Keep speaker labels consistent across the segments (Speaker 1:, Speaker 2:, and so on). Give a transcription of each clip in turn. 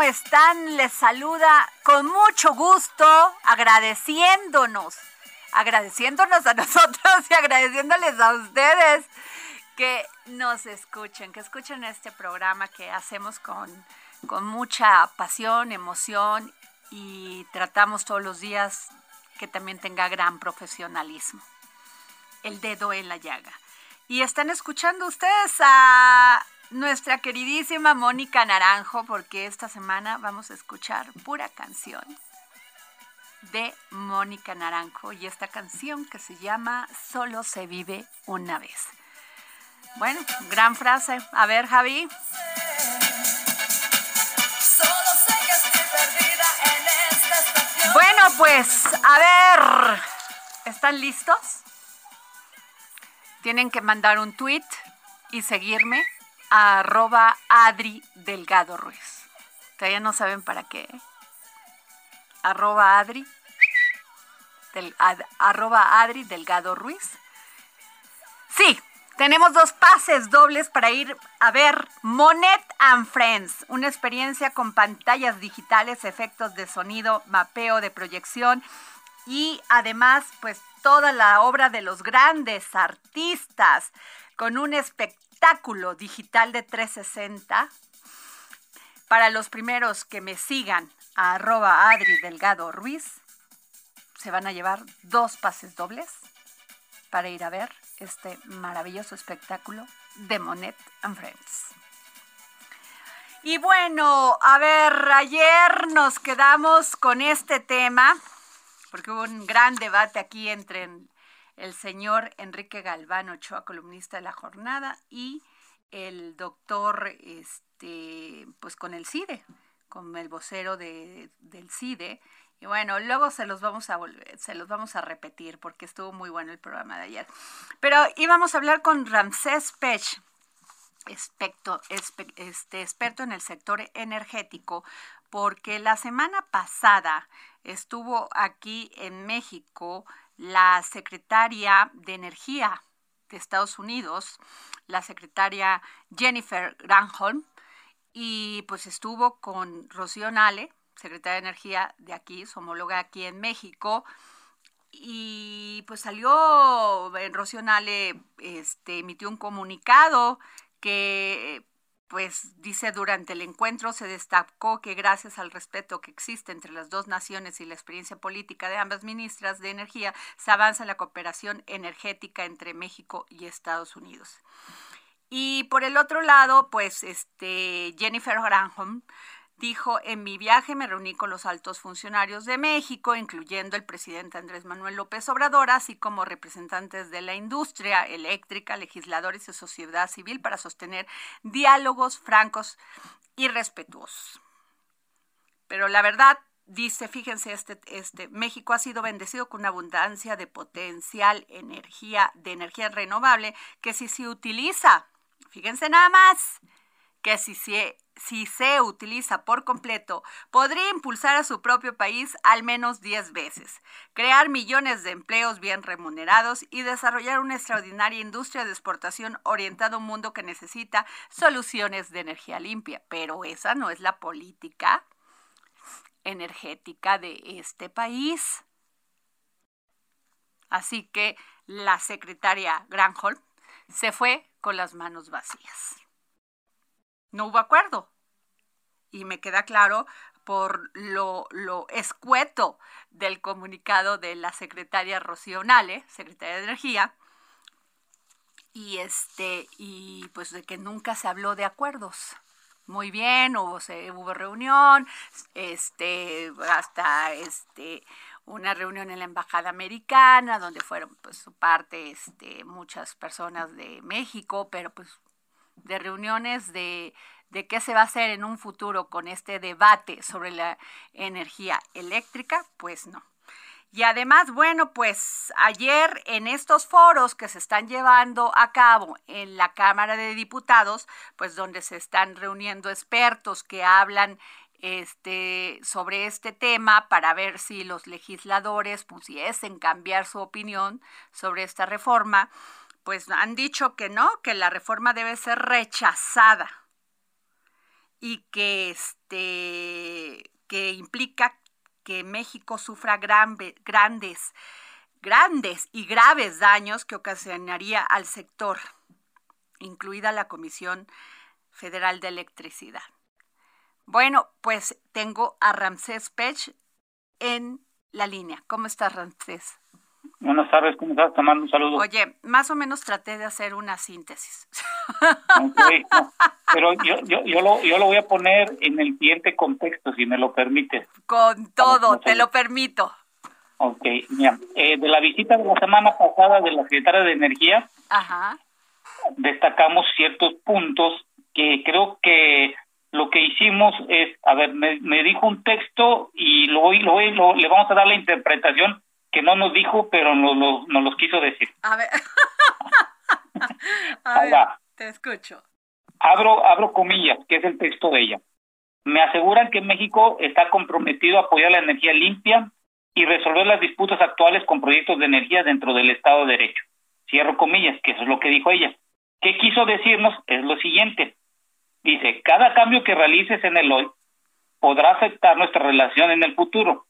Speaker 1: ¿Cómo están? Les saluda con mucho gusto, agradeciéndonos, agradeciéndonos a nosotros y agradeciéndoles a ustedes que nos escuchen, que escuchen este programa que hacemos con, con mucha pasión, emoción y tratamos todos los días que también tenga gran profesionalismo el dedo en la llaga. Y están escuchando ustedes a nuestra queridísima Mónica Naranjo, porque esta semana vamos a escuchar pura canción de Mónica Naranjo y esta canción que se llama Solo se vive una vez. Bueno, gran frase. A ver, Javi.
Speaker 2: Solo sé que estoy perdida en esta estación.
Speaker 1: Bueno, pues, a ver. ¿Están listos? Tienen que mandar un tweet y seguirme arroba Adri Delgado Ruiz. Todavía no saben para qué. ¿eh? Arroba Adri. Arroba Adri Delgado Ruiz. Sí, tenemos dos pases dobles para ir a ver Monet and Friends, una experiencia con pantallas digitales, efectos de sonido, mapeo de proyección y además pues toda la obra de los grandes artistas con un espectáculo digital de 360 para los primeros que me sigan a arroba Adri Delgado Ruiz se van a llevar dos pases dobles para ir a ver este maravilloso espectáculo de Monet and Friends. Y bueno, a ver, ayer nos quedamos con este tema, porque hubo un gran debate aquí entre el señor Enrique Galván Ochoa, columnista de la jornada, y el doctor, este, pues con el CIDE, con el vocero de, del CIDE. Y bueno, luego se los vamos a volver, se los vamos a repetir porque estuvo muy bueno el programa de ayer. Pero íbamos a hablar con Ramsés Pech, experto, este, experto en el sector energético, porque la semana pasada estuvo aquí en México la secretaria de Energía de Estados Unidos, la secretaria Jennifer Granholm, y pues estuvo con Rocío Nale, secretaria de Energía de aquí, su homóloga aquí en México, y pues salió Rocío Nale, este, emitió un comunicado que pues dice durante el encuentro se destacó que gracias al respeto que existe entre las dos naciones y la experiencia política de ambas ministras de energía se avanza en la cooperación energética entre México y Estados Unidos. Y por el otro lado, pues este Jennifer Granholm dijo, en mi viaje me reuní con los altos funcionarios de México, incluyendo el presidente Andrés Manuel López Obrador, así como representantes de la industria eléctrica, legisladores y sociedad civil para sostener diálogos francos y respetuosos. Pero la verdad, dice, fíjense, este, este, México ha sido bendecido con una abundancia de potencial energía, de energía renovable, que si se utiliza, fíjense nada más, que si se, si se utiliza por completo, podría impulsar a su propio país al menos 10 veces, crear millones de empleos bien remunerados y desarrollar una extraordinaria industria de exportación orientada a un mundo que necesita soluciones de energía limpia. Pero esa no es la política energética de este país. Así que la secretaria Granholm se fue con las manos vacías no hubo acuerdo. Y me queda claro por lo, lo escueto del comunicado de la secretaria Rocío secretaria de Energía, y este, y pues de que nunca se habló de acuerdos. Muy bien, hubo, hubo reunión, este, hasta este, una reunión en la embajada americana, donde fueron pues su parte este, muchas personas de México, pero pues de reuniones de, de qué se va a hacer en un futuro con este debate sobre la energía eléctrica, pues no. Y además, bueno, pues ayer en estos foros que se están llevando a cabo en la Cámara de Diputados, pues donde se están reuniendo expertos que hablan este, sobre este tema para ver si los legisladores pudiesen cambiar su opinión sobre esta reforma, pues han dicho que no, que la reforma debe ser rechazada y que este que implica que México sufra grandes grandes y graves daños que ocasionaría al sector, incluida la Comisión Federal de Electricidad. Bueno, pues tengo a Ramsés Pech en la línea. ¿Cómo estás, Ramsés?
Speaker 3: Buenas tardes, ¿cómo estás? Te mando un saludo.
Speaker 1: Oye, más o menos traté de hacer una síntesis.
Speaker 3: Okay, no, pero yo, yo, yo, lo, yo lo voy a poner en el siguiente contexto, si me lo permite.
Speaker 1: Con todo, te lo permito.
Speaker 3: Ok, mira, eh, de la visita de la semana pasada de la secretaria de Energía,
Speaker 1: Ajá.
Speaker 3: destacamos ciertos puntos que creo que lo que hicimos es, a ver, me, me dijo un texto y lo, lo, lo, le vamos a dar la interpretación que no nos dijo, pero nos, nos, nos los quiso decir.
Speaker 1: A ver. a ver, te escucho.
Speaker 3: Abro, abro comillas, que es el texto de ella. Me aseguran que México está comprometido a apoyar la energía limpia y resolver las disputas actuales con proyectos de energía dentro del Estado de Derecho. Cierro comillas, que eso es lo que dijo ella. ¿Qué quiso decirnos? Es lo siguiente. Dice, cada cambio que realices en el hoy podrá afectar nuestra relación en el futuro.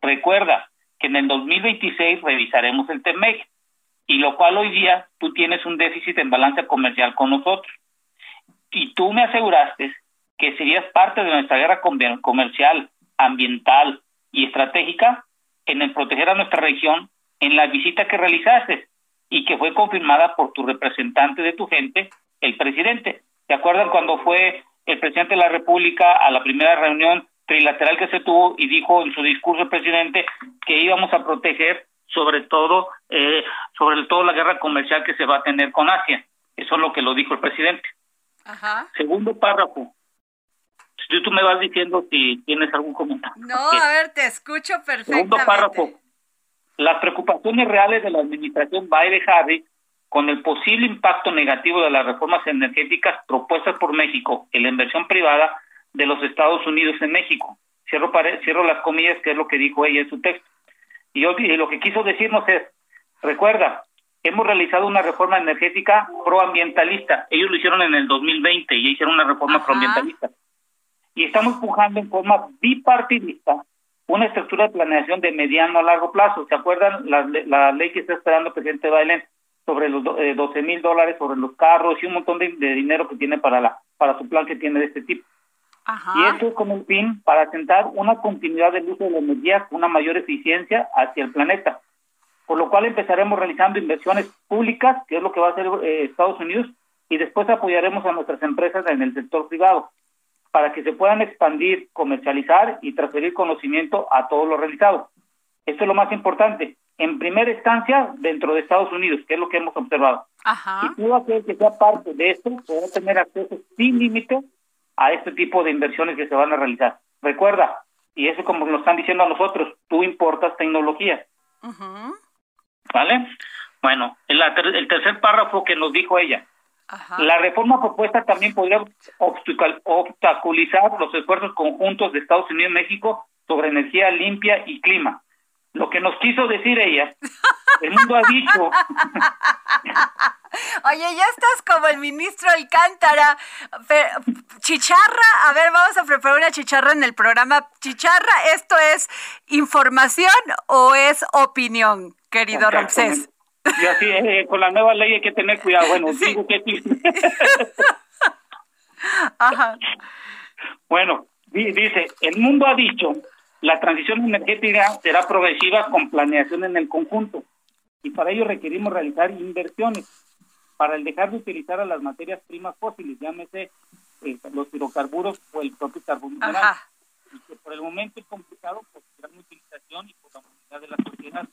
Speaker 3: Recuerda que en el 2026 revisaremos el TEMEC, y lo cual hoy día tú tienes un déficit en balanza comercial con nosotros. Y tú me aseguraste que serías parte de nuestra guerra comer- comercial, ambiental y estratégica en el proteger a nuestra región en la visita que realizaste y que fue confirmada por tu representante de tu gente, el presidente. ¿Te acuerdas cuando fue el presidente de la República a la primera reunión trilateral que se tuvo y dijo en su discurso presidente que íbamos a proteger sobre todo eh, sobre todo la guerra comercial que se va a tener con Asia. Eso es lo que lo dijo el presidente.
Speaker 1: Ajá.
Speaker 3: Segundo párrafo. Tú me vas diciendo si tienes algún comentario.
Speaker 1: No, a ver, te escucho perfectamente.
Speaker 3: Segundo párrafo. Las preocupaciones reales de la administración Biden-Harris con el posible impacto negativo de las reformas energéticas propuestas por México en la inversión privada de los Estados Unidos en México. Cierro, cierro las comillas, que es lo que dijo ella en su texto. Y, yo- y lo que quiso decirnos es, recuerda, hemos realizado una reforma energética proambientalista. Ellos lo hicieron en el 2020 y hicieron una reforma
Speaker 1: Ajá.
Speaker 3: proambientalista. Y estamos pujando en forma bipartidista una estructura de planeación de mediano a largo plazo. ¿Se acuerdan la, le- la ley que está esperando el presidente Biden sobre los do- eh, 12 mil dólares sobre los carros y un montón de, de dinero que tiene para la para su plan que tiene de este tipo?
Speaker 1: Ajá.
Speaker 3: Y esto es con el fin para asentar una continuidad del uso de la energía con una mayor eficiencia hacia el planeta. Por lo cual empezaremos realizando inversiones públicas, que es lo que va a hacer eh, Estados Unidos, y después apoyaremos a nuestras empresas en el sector privado para que se puedan expandir, comercializar y transferir conocimiento a todo lo realizado. Esto es lo más importante. En primera instancia, dentro de Estados Unidos, que es lo que hemos observado.
Speaker 1: Ajá.
Speaker 3: Y todo aquel que sea parte de esto podrá tener acceso sin límite a este tipo de inversiones que se van a realizar. Recuerda, Y eso como nos están diciendo a nosotros, tú importas tecnología, ¿vale? Bueno, el, el tercer párrafo que nos dijo ella,
Speaker 1: Ajá.
Speaker 3: la reforma propuesta también podría obstaculizar los esfuerzos conjuntos de Estados Unidos y México sobre energía limpia y clima. Lo que nos quiso decir ella, el mundo ha dicho,
Speaker 1: Oye, ya estás como el ministro Alcántara. Chicharra, a ver, vamos a preparar una chicharra en el programa. Chicharra, ¿esto es información o es opinión, querido Ramsés?
Speaker 3: y así eh, con la nueva ley hay que tener cuidado. Bueno,
Speaker 1: Sí.
Speaker 3: digo que sí.
Speaker 1: Ajá.
Speaker 3: Bueno, di- dice, el mundo ha dicho, la transición energética será progresiva con planeación en el conjunto y para ello requerimos realizar inversiones para el dejar de utilizar a las materias primas fósiles, llámese eh, los hidrocarburos o el propio carbón mineral, y que por el momento es complicado por su gran utilización y por la movilidad de la sociedad.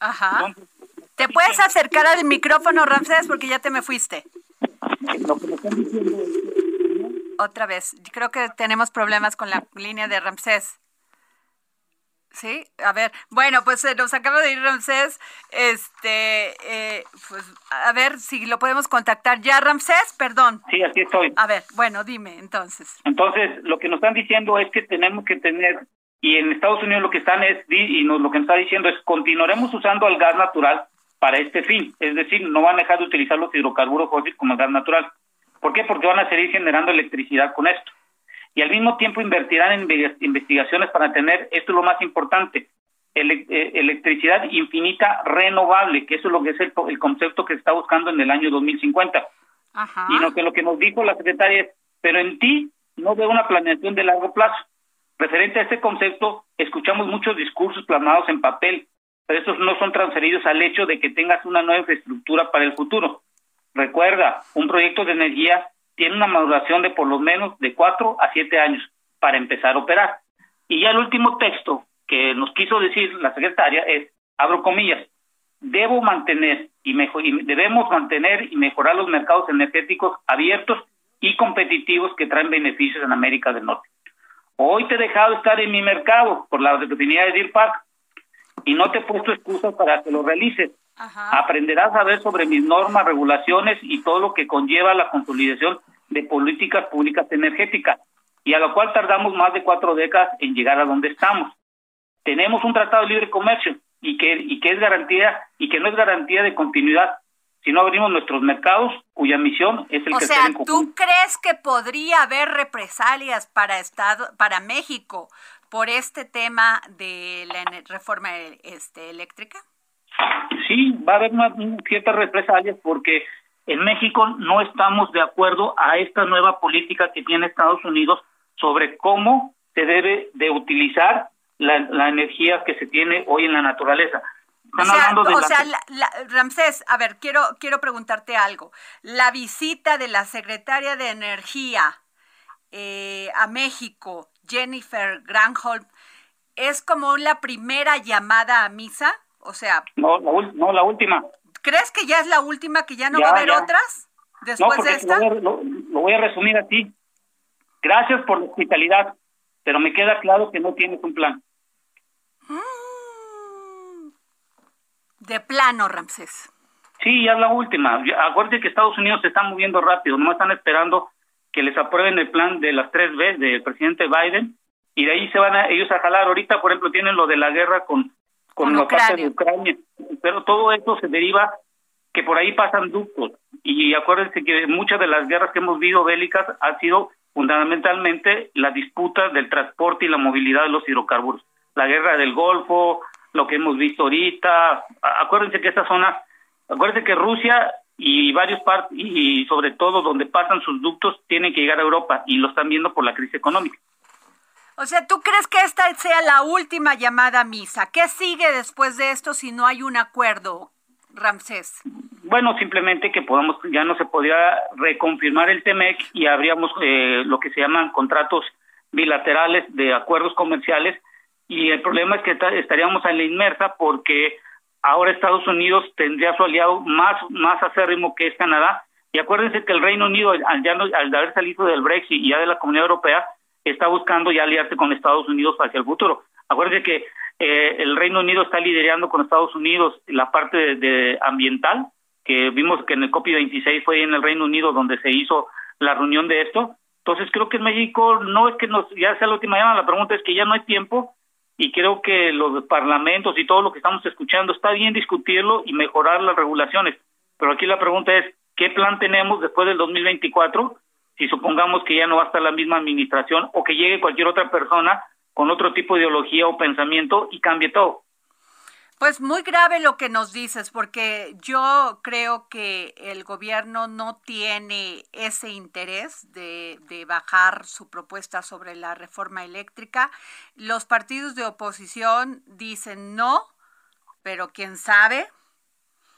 Speaker 1: Ajá.
Speaker 3: Entonces,
Speaker 1: ¿Te puedes acercar al micrófono, Ramsés? Porque ya te me fuiste.
Speaker 3: lo que me están diciendo es
Speaker 1: Otra vez. Creo que tenemos problemas con la línea de Ramsés. Sí, a ver, bueno, pues se nos acaba de ir Ramsés. Este, eh, pues a ver si lo podemos contactar ya, Ramsés, perdón.
Speaker 3: sí, así estoy.
Speaker 1: A ver, bueno, dime entonces.
Speaker 3: Entonces, lo que nos están diciendo es que tenemos que tener, y en Estados Unidos lo que están es, y nos, lo que nos está diciendo es, continuaremos usando el gas natural para este fin, es decir, no van a dejar de utilizar los hidrocarburos fósiles como el gas natural. ¿Por qué? Porque van a seguir generando electricidad con esto. Y al mismo tiempo invertirán en inve- investigaciones para tener, esto es lo más importante, ele- eh, electricidad infinita renovable, que eso es lo que es el, el concepto que se está buscando en el año 2050.
Speaker 1: Ajá.
Speaker 3: Y lo que, lo que nos dijo la secretaria es, pero en ti no veo una planeación de largo plazo. Referente a este concepto, escuchamos muchos discursos plasmados en papel, pero estos no son transferidos al hecho de que tengas una nueva infraestructura para el futuro. Recuerda, un proyecto de energía tiene una maduración de por lo menos de cuatro a siete años para empezar a operar. Y ya el último texto que nos quiso decir la secretaria es, abro comillas, debo mantener y, mejor, y debemos mantener y mejorar los mercados energéticos abiertos y competitivos que traen beneficios en América del Norte. Hoy te he dejado estar en mi mercado por la oportunidad de Deer Park y no te he puesto excusas para que lo realices.
Speaker 1: Ajá.
Speaker 3: Aprenderás a ver sobre mis normas, regulaciones y todo lo que conlleva la consolidación de políticas públicas energéticas, y a lo cual tardamos más de cuatro décadas en llegar a donde estamos. Tenemos un tratado de libre comercio y que, y que es garantía y que no es garantía de continuidad si no abrimos nuestros mercados, cuya misión es el
Speaker 1: O
Speaker 3: crecer
Speaker 1: sea,
Speaker 3: en
Speaker 1: ¿tú crees que podría haber represalias para Estado, para México por este tema de la reforma este, eléctrica?
Speaker 3: Sí, va a haber una, ciertas represalias porque en México no estamos de acuerdo a esta nueva política que tiene Estados Unidos sobre cómo se debe de utilizar la, la energía que se tiene hoy en la naturaleza. Están
Speaker 1: o sea,
Speaker 3: hablando de
Speaker 1: o
Speaker 3: la-
Speaker 1: sea, la- la- Ramsés, a ver, quiero, quiero preguntarte algo. La visita de la secretaria de Energía eh, a México, Jennifer Granholm, ¿es como la primera llamada a misa? O sea,
Speaker 3: no, la, no, la última.
Speaker 1: ¿Crees que ya es la última, que ya no
Speaker 3: Ya,
Speaker 1: va a haber
Speaker 3: ya.
Speaker 1: otras
Speaker 3: No,
Speaker 1: después
Speaker 3: porque
Speaker 1: de esta?
Speaker 3: Lo, voy a- lo- lo voy a resumir así. Gracias por la hospitalidad, pero me queda claro que no tienes un plan.
Speaker 1: Mm. De plano, Ramsés.
Speaker 3: Sí, ya es la última. Acuérdense que Estados Unidos se está moviendo rápido, no están esperando que les aprueben el plan de las tres B del presidente Biden y de ahí se van a, ellos a jalar. Ahorita, por ejemplo, tienen lo de la guerra con, con, la parte de Ucrania, pero todo esto se deriva que por ahí pasan ductos y acuérdense que muchas de las guerras que hemos visto bélicas ha sido fundamentalmente la disputa del transporte y la movilidad de los hidrocarburos. La guerra del Golfo, lo que hemos visto ahorita, acuérdense que esta zona, acuérdense que Rusia y varios partes, y sobre todo donde pasan sus ductos, tienen que llegar a Europa y lo están viendo por la crisis económica.
Speaker 1: O sea, ¿tú crees que esta sea la última llamada a misa? ¿Qué sigue después de esto si no hay un acuerdo, Ramsés?
Speaker 3: Bueno, simplemente que podamos, ya no se podría reconfirmar el TEMEC y habríamos eh, lo que se llaman contratos bilaterales de acuerdos comerciales y el problema es que ta- estaríamos en la inmersa porque ahora Estados Unidos tendría su aliado más, más acérrimo que es Canadá y acuérdense que el Reino Unido al, ya no- al haber salido del Brexit y ya de la Comunidad Europea está buscando ya aliarse con Estados Unidos hacia el futuro. Acuérdense que eh, el Reino Unido está liderando con Estados Unidos la parte de, ambiental, que vimos que en el COP26 fue en el Reino Unido donde se hizo la reunión de esto. Entonces creo que en México no es que nos ya sea la última llamada, la pregunta es que ya no hay tiempo y creo que los parlamentos y todo lo que estamos escuchando está bien discutirlo y mejorar las regulaciones. Pero aquí la pregunta es, ¿qué plan tenemos después del 2024? Si supongamos que ya no va a estar la misma administración o que llegue cualquier otra persona con otro tipo de ideología o pensamiento y cambie todo.
Speaker 1: Pues muy grave lo que nos dices, porque yo creo que el gobierno no tiene ese interés de, bajar su propuesta sobre la reforma eléctrica. Los partidos de oposición dicen no, pero quién sabe.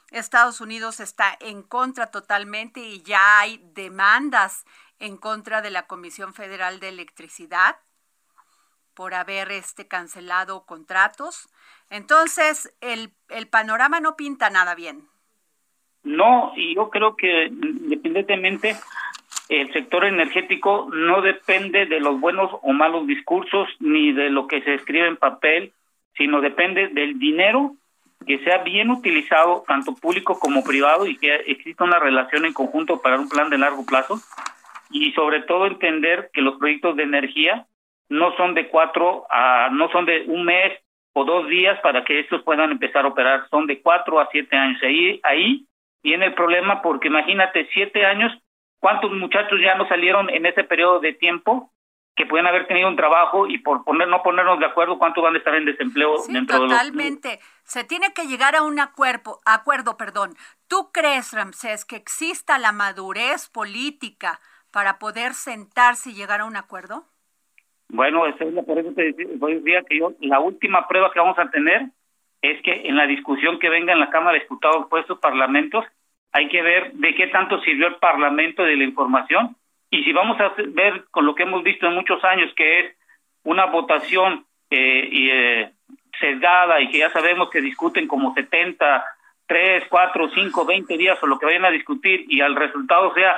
Speaker 1: Estados Unidos está en contra totalmente y ya hay demandas en contra de la Comisión Federal de Electricidad por haber este cancelado contratos. Entonces, el, el panorama no pinta nada bien.
Speaker 3: No, y yo creo que independientemente el sector energético no depende de los buenos o malos discursos ni de lo que se escribe en papel, sino depende del dinero que sea bien utilizado, tanto público como privado, y que exista una relación en conjunto para un plan de largo plazo. Y sobre todo entender que los proyectos de energía no son de cuatro a, no son de un mes o dos días para que estos puedan empezar a operar, son de cuatro a siete años. Ahí, ahí viene el problema porque imagínate, siete años, ¿cuántos muchachos ya no salieron en ese periodo de tiempo que pueden haber tenido un trabajo y por poner no ponernos de acuerdo cuántos van a estar en desempleo
Speaker 1: sí,
Speaker 3: dentro
Speaker 1: totalmente.
Speaker 3: de los
Speaker 1: Se tiene que llegar a un acuerdo, acuerdo, perdón. ¿Tú crees, Ramsés, que exista la madurez política para poder sentarse y llegar a un acuerdo?
Speaker 3: Bueno, eso es por eso te decía que yo, la última prueba que vamos a tener es que en la discusión que venga en la Cámara de Diputados por estos parlamentos, hay que ver de qué tanto sirvió el Parlamento de la información y si vamos a ver con lo que hemos visto en muchos años, que es una votación eh, y, eh, sesgada y que ya sabemos que discuten como 70, 3, 4, 5, 20 días o lo que vayan a discutir y al resultado sea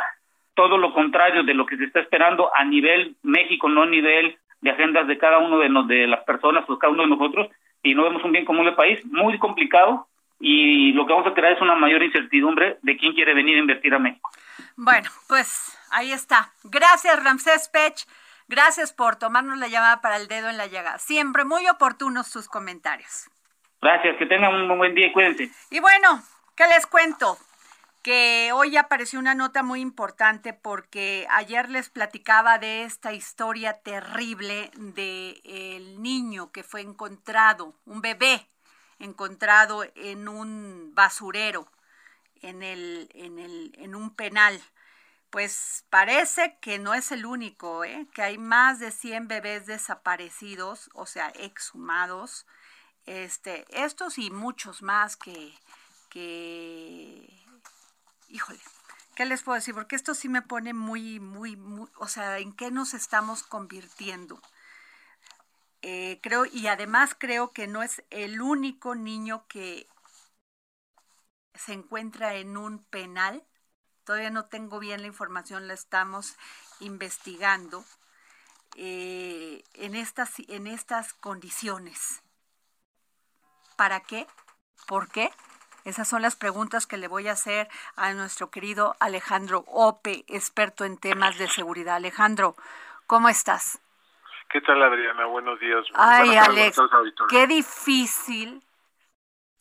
Speaker 3: todo lo contrario de lo que se está esperando a nivel México, no a nivel de agendas de cada uno de, nos, de las personas o cada uno de nosotros, y no vemos un bien común del país, muy complicado, y lo que vamos a crear es una mayor incertidumbre de quién quiere venir a invertir a México.
Speaker 1: Bueno, pues ahí está. Gracias, Ramsés Pech. Gracias por tomarnos la llamada para el dedo en la llaga. Siempre muy oportunos sus comentarios.
Speaker 3: Gracias, que tengan un buen día y cuídense.
Speaker 1: Y bueno, ¿qué les cuento? Que hoy apareció una nota muy importante porque ayer les platicaba de esta historia terrible de el niño que fue encontrado, un bebé encontrado en un basurero, en el, en el, en un penal. Pues parece que no es el único, ¿eh? que hay más de 100 bebés desaparecidos, o sea, exhumados. Este, estos y muchos más que, que híjole, ¿qué les puedo decir? Porque esto sí me pone muy, muy, muy, o sea, ¿en qué nos estamos convirtiendo? Eh, creo, y además creo que no es el único niño que se encuentra en un penal. Todavía no tengo bien la información, la estamos investigando. Eh, en, estas, en estas condiciones. ¿Para qué? ¿Por qué? Esas son las preguntas que le voy a hacer a nuestro querido Alejandro Ope, experto en temas de seguridad. Alejandro, ¿cómo estás?
Speaker 4: ¿Qué tal, Adriana? Buenos días.
Speaker 1: Ay, Alex, qué difícil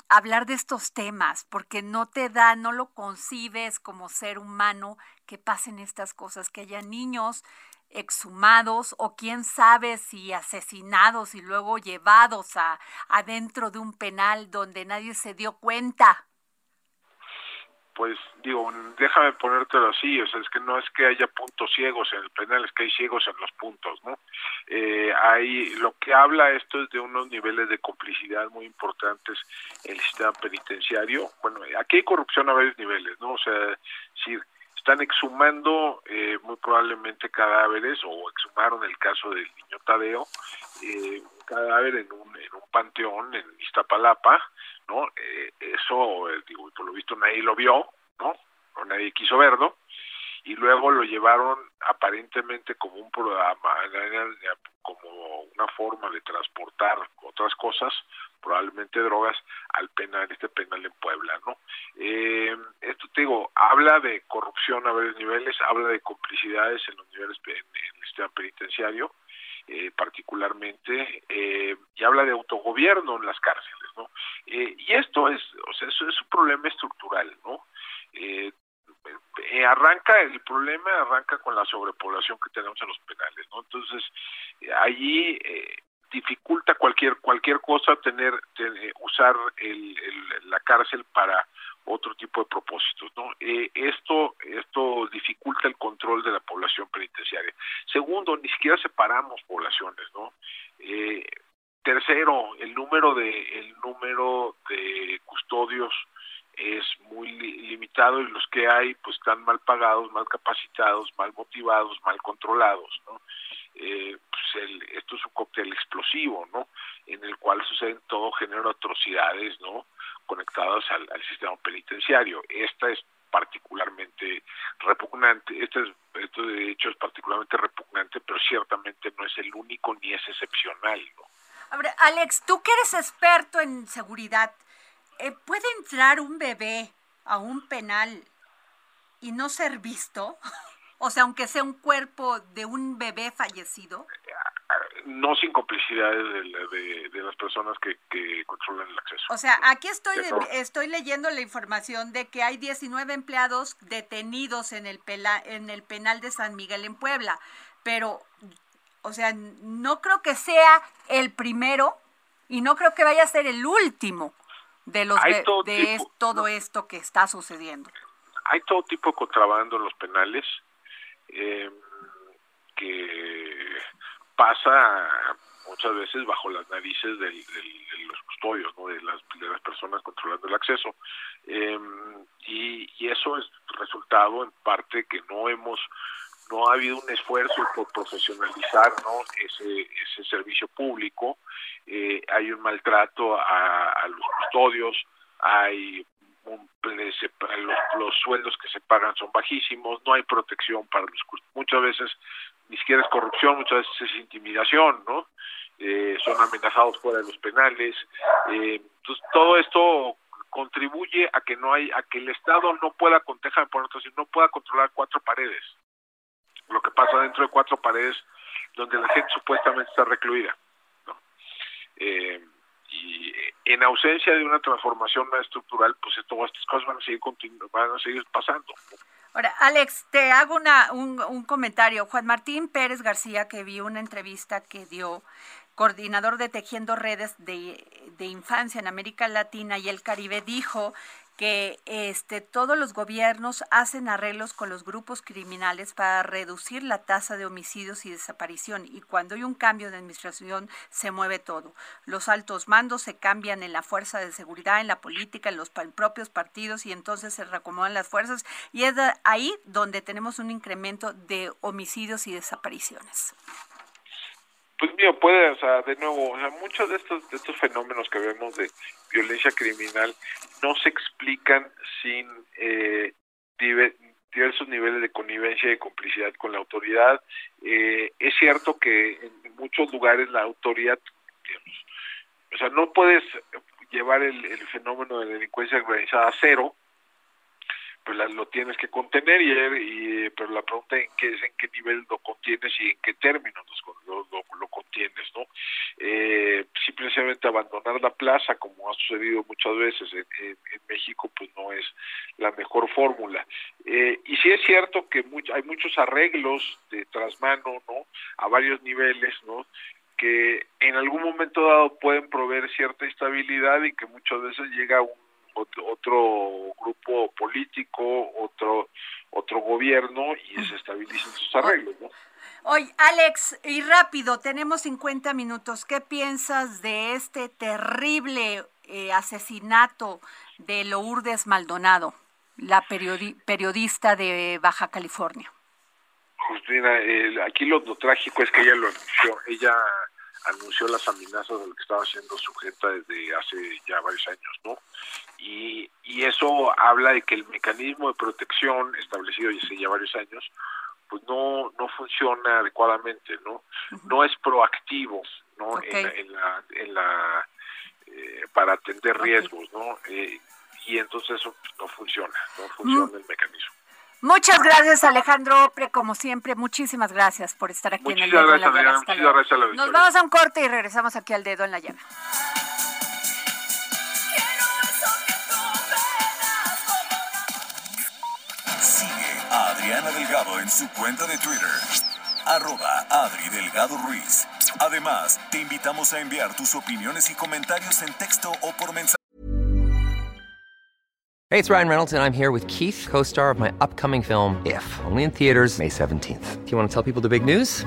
Speaker 1: hablar de estos temas, porque no te da, no lo concibes como ser humano que pasen estas cosas, que haya niños exhumados o quién sabe si asesinados y luego llevados a adentro de un penal donde nadie se dio cuenta.
Speaker 4: Pues digo, déjame ponértelo así, o sea, es que no es que haya puntos ciegos en el penal, es que hay ciegos en los puntos, ¿no? Eh, hay, lo que habla esto es de unos niveles de complicidad muy importantes en el sistema penitenciario. Bueno, aquí hay corrupción a varios niveles, ¿no? O sea, si están exhumando eh, muy probablemente cadáveres o exhumaron el caso del niño Tadeo, eh, un cadáver en un, en un panteón en Iztapalapa, ¿no? Eh, eso, eh, digo, por lo visto nadie lo vio, ¿no? O nadie quiso verlo. y luego lo llevaron aparentemente como un programa, como una forma de transportar otras cosas, probablemente drogas, al penal, este penal en Puebla, ¿no? Eh, esto te digo, habla de corrupción a varios niveles, habla de complicidades en los niveles en, el sistema penitenciario, eh, particularmente, eh, y habla de autogobierno en las cárceles, ¿no? Eh, y esto es, o sea, eso es un problema estructural, ¿no? Eh, eh, arranca el problema arranca con la sobrepoblación que tenemos en los penales no entonces eh, allí eh, dificulta cualquier cualquier cosa tener, tener usar el, la cárcel para otro tipo de propósitos no eh, esto esto dificulta el control de la población penitenciaria. Segundo ni siquiera separamos poblaciones no eh, tercero el número de el número de custodios es muy li limitado y los que hay pues están mal pagados, mal capacitados, mal motivados, mal controlados, ¿no? Eh, pues el, esto es un cóctel explosivo, ¿no? En el cual suceden todo género de atrocidades, ¿no? Conectadas al, sistema penitenciario. Esta es particularmente repugnante, este, es, este de hecho es particularmente repugnante, pero ciertamente no es el único ni es excepcional, ¿no?
Speaker 1: Ahora, Alex, tú que eres experto en seguridad, eh, ¿puede entrar un bebé a un penal y no ser visto? O sea, aunque sea un cuerpo de un bebé fallecido.
Speaker 4: No sin complicidades de, de, de las personas que, que, controlan el acceso.
Speaker 1: O sea, aquí estoy, estoy leyendo la información de que hay 19 empleados detenidos en el, pela, en el penal de San Miguel en Puebla, pero, o sea, no creo que sea el primero y no creo que vaya a ser el último de los de, todo, de tipo, es, todo esto que está sucediendo.
Speaker 4: Hay todo tipo de contrabando en los penales eh, que pasa muchas veces bajo las narices del, de los custodios, ¿no? de, las, de las personas controlando el acceso. Eh, y, eso es resultado en parte que no hemos no ha habido un esfuerzo por profesionalizar ¿no? ese, ese servicio público, eh, hay un maltrato a, los custodios, hay los, sueldos que se pagan son bajísimos, no hay protección para los muchas veces ni siquiera es corrupción, muchas veces es intimidación, ¿no? Eh, son amenazados fuera de los penales, eh, entonces todo esto contribuye a que no hay, a que el Estado no pueda, déjame poner otro, no pueda controlar cuatro paredes, lo que pasa dentro de cuatro paredes donde la gente supuestamente está recluida, ¿no? Eh, y en ausencia de una transformación estructural, pues todas estas cosas van a seguir van a seguir pasando.
Speaker 1: Ahora, Alex, te hago una, un, comentario. Juan Martín Pérez García, que vio una entrevista que dio coordinador de Tejiendo Redes de, de, Infancia en América Latina y el Caribe, dijo que este, todos los gobiernos hacen arreglos con los grupos criminales para reducir la tasa de homicidios y desaparición y cuando hay un cambio de administración se mueve todo. Los altos mandos se cambian en la fuerza de seguridad, en la política, en los propios partidos y entonces se reacomodan las fuerzas y es ahí donde tenemos un incremento de homicidios y desapariciones.
Speaker 4: Pues mira, puede, o sea, de nuevo, o sea, muchos de estos, de estos fenómenos que vemos de violencia criminal no se explican sin eh, diversos niveles de connivencia y complicidad con la autoridad. Eh, es cierto que en muchos lugares la autoridad, o sea, no puedes llevar el, el fenómeno de delincuencia organizada a cero, pues la, lo tienes que contener y, y, pero la pregunta en qué es en qué nivel lo contienes y en qué términos lo, lo, lo contienes no eh, simplemente abandonar la plaza como ha sucedido muchas veces en, en, en México pues no es la mejor fórmula. Eh, y sí es cierto que much, hay muchos arreglos de trasmano no a varios niveles no que en algún momento dado pueden proveer cierta estabilidad y que muchas veces llega un otro grupo político, otro otro gobierno y se estabilizan sus arreglos, ¿no?
Speaker 1: Oye, Alex, y rápido, tenemos 50 minutos. ¿Qué piensas de este terrible eh, asesinato de Lourdes Maldonado, la periodi periodista de Baja California?
Speaker 4: Justina, eh, aquí lo, trágico es que ella lo anunció. Ella anunció las amenazas de lo que estaba siendo sujeta desde hace ya varios años, ¿no? Y, y eso habla de que el mecanismo de protección establecido hace ya varios años, pues no no funciona adecuadamente, ¿no? No es proactivo, ¿no?
Speaker 1: Ok.
Speaker 4: En la, en la, en la, eh, para atender riesgos, ¿no? Eh, y entonces eso pues, no funciona, no funciona el mecanismo.
Speaker 1: Muchas gracias, Alejandro Opre, como siempre. Muchísimas gracias por estar aquí en el
Speaker 4: Muchísimas
Speaker 1: Dedo en la
Speaker 4: gracias, Muchísimas gracias a la
Speaker 1: Nos vamos a un corte y regresamos aquí al Dedo en la Llaga.
Speaker 5: Adriana Delgado en su cuenta de Twitter. Arroba Adri Delgado Ruiz. Además, te invitamos a enviar tus opiniones y comentarios en texto o por mensaje.
Speaker 6: Hey, it's Ryan Reynolds, and I'm here with Keith, co star of my upcoming film, If, only in theaters, May 17th. Do you want to tell people the big news?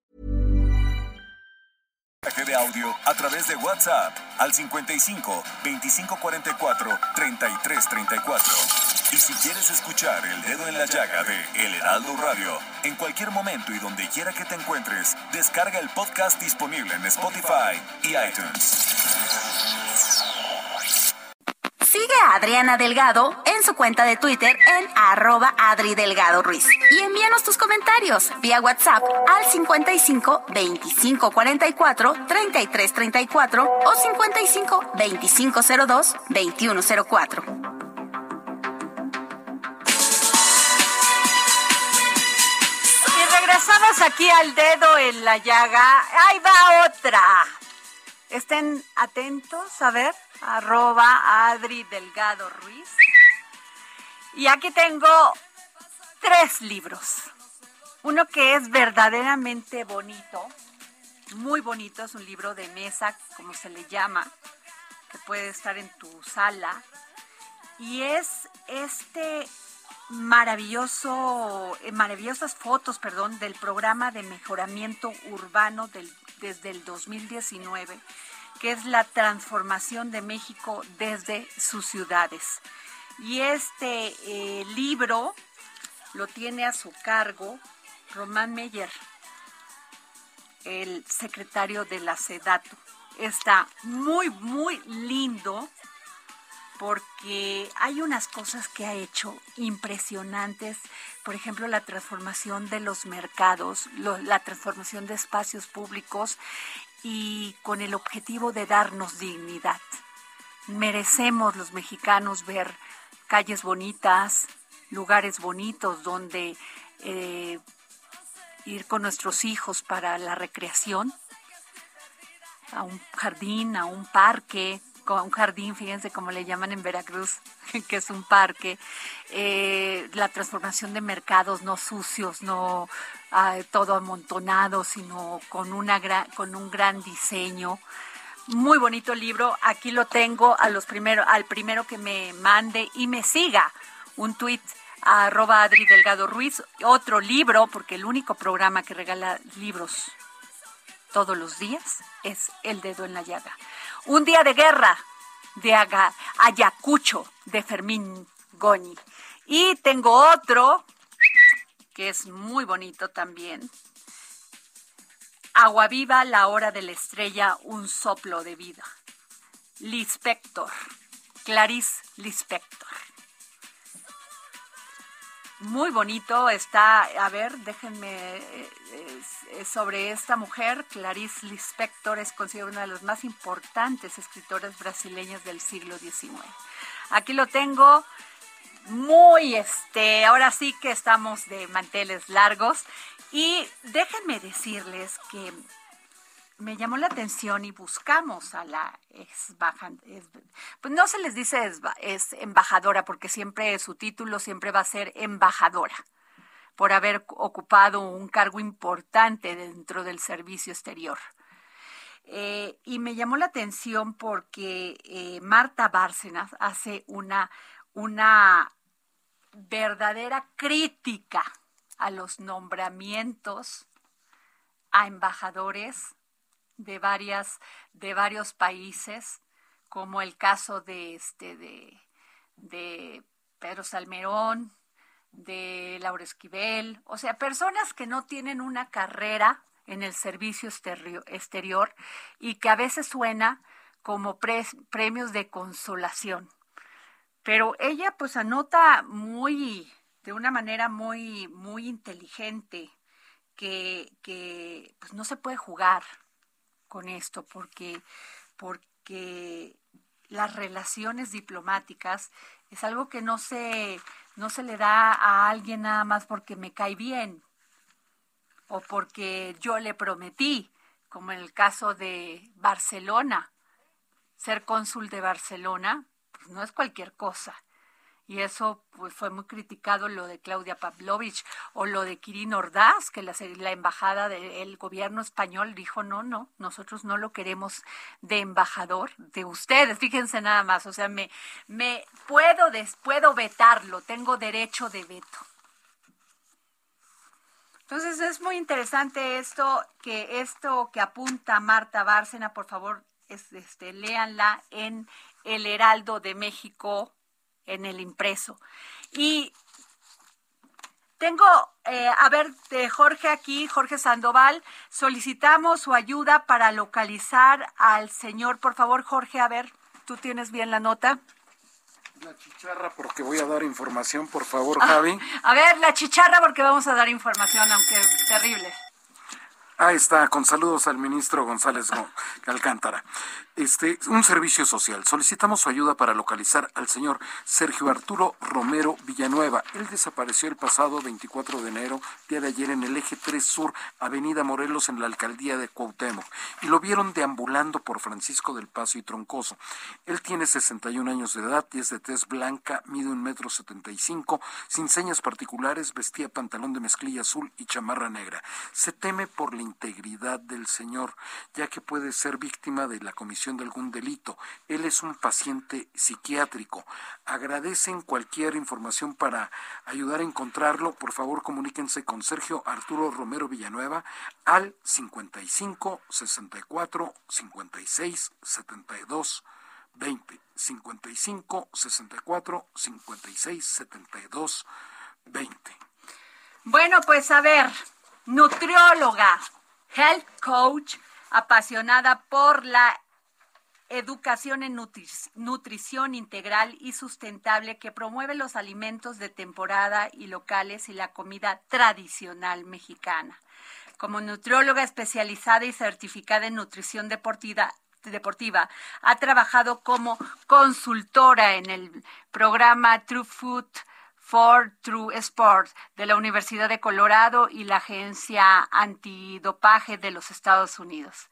Speaker 5: Través de WhatsApp al 55 2544 3334. Y si quieres escuchar El Dedo en la Llaga de El Heraldo Radio en cualquier momento y donde quiera que te encuentres, descarga el podcast disponible en Spotify y iTunes.
Speaker 7: Adriana Delgado en su cuenta de Twitter en arroba Adri Delgado Ruiz. Y envíanos tus comentarios vía WhatsApp al 55 25 44 33 34 o 55 25 02 21 04.
Speaker 1: Y regresamos aquí al dedo en la llaga. Ahí va otra. Estén atentos, a ver, arroba Adri Delgado Ruiz. Y aquí tengo tres libros. Uno que es verdaderamente bonito, muy bonito, es un libro de mesa, como se le llama, que puede estar en tu sala. Y es este maravilloso, eh, maravillosas fotos, perdón, del programa de mejoramiento urbano del- desde el 2019, que es la transformación de México desde sus ciudades. Y este eh, libro lo tiene a su cargo Román Meyer, el secretario de la SEDATU. Está muy, muy lindo porque hay unas cosas que ha hecho impresionantes, por ejemplo, la transformación de los mercados, la transformación de espacios públicos y con el objetivo de darnos dignidad. Merecemos los mexicanos ver calles bonitas, lugares bonitos donde eh, ir con nuestros hijos para la recreación, a un jardín, a un parque, un jardín, fíjense cómo le llaman en Veracruz, que es un parque, eh, la transformación de mercados no sucios, no todo amontonado, sino con, una con un gran diseño. Muy bonito libro, aquí lo tengo a los primero, al primero que me mande y me siga un tuit a arroba Adri Delgado Ruiz, otro libro, porque el único programa que regala libros todos los días es El Dedo en la Llaga. Un día de guerra de Aga- Ayacucho de Fermín Goñi. Y tengo otro que es muy bonito también. Agua viva, la hora de la estrella, un soplo de vida. Lispector, Clarice Lispector. Muy bonito está, a ver, déjenme, eh, sobre esta mujer, Clarice Lispector es considerada una de las más importantes escritoras brasileñas del siglo XIX. Aquí lo tengo, muy este, ahora sí que estamos de manteles largos y déjenme decirles que me llamó la atención y buscamos a la ex pues no se les dice es embajadora porque siempre su título siempre va a ser embajadora por haber ocupado un cargo importante dentro del servicio exterior. Eh, y me llamó la atención porque eh, Marta Bárcenas hace una, una verdadera crítica a los nombramientos a embajadores de varias de varios países como el caso de este de, de Pedro Salmerón de Laura Esquivel o sea personas que no tienen una carrera en el servicio exterior, y que a veces suena como premios de consolación. Pero ella pues anota muy de una manera muy muy inteligente que, que pues no se puede jugar con esto porque, porque las relaciones diplomáticas es algo que no se, no se le da a alguien nada más porque me cae bien o porque yo le prometí, como en el caso de Barcelona. Ser cónsul de Barcelona pues no es cualquier cosa y eso pues, fue muy criticado lo de Claudia Pavlovich o lo de Kirin Ordaz, que la, la embajada del gobierno español dijo, no, no, nosotros no lo queremos de embajador de ustedes, fíjense nada más, o sea, me, me puedo, des, puedo vetarlo, tengo derecho de veto. Entonces es muy interesante esto que esto que apunta Marta Bárcena, por favor, este, léanla en El Heraldo de México en el impreso. Y tengo, eh, a ver, de Jorge aquí, Jorge Sandoval, solicitamos su ayuda para localizar al señor. Por favor, Jorge, a ver, ¿tú tienes bien la nota?
Speaker 8: La chicharra porque voy a dar información, por favor,
Speaker 1: Ah,
Speaker 8: Javi.
Speaker 1: A ver, la chicharra porque vamos a dar información, aunque terrible.
Speaker 8: Ahí está, con saludos al ministro González Go- Alcántara. Este, un servicio social. Solicitamos su ayuda para localizar al señor Sergio Arturo Romero Villanueva. Él desapareció el pasado 24 de enero, día de ayer, en el eje 3 Sur, Avenida Morelos, en la alcaldía de Cuauhtémoc. Y lo vieron deambulando por Francisco del Paso y Troncoso. Él tiene 61 años de edad y de tez blanca, mide un metro 75, sin señas particulares, vestía pantalón de mezclilla azul y chamarra negra. Se teme por la integridad del señor, ya que puede ser víctima de la comisión de algún delito. Él es un paciente psiquiátrico. Agradecen cualquier información para ayudar a encontrarlo. Por favor, comuníquense con Sergio Arturo Romero Villanueva al 55 64 56 72 20 55 64 56 72 20.
Speaker 1: Bueno, pues a ver, nutrióloga, health coach, apasionada por la educación en nutri- nutrición integral y sustentable que promueve los alimentos de temporada y locales y la comida tradicional mexicana. Como nutrióloga especializada y certificada en nutrición deportiva, deportiva, ha trabajado como consultora en el programa True Food for True Sport de la Universidad de Colorado y la Agencia Antidopaje de los Estados Unidos.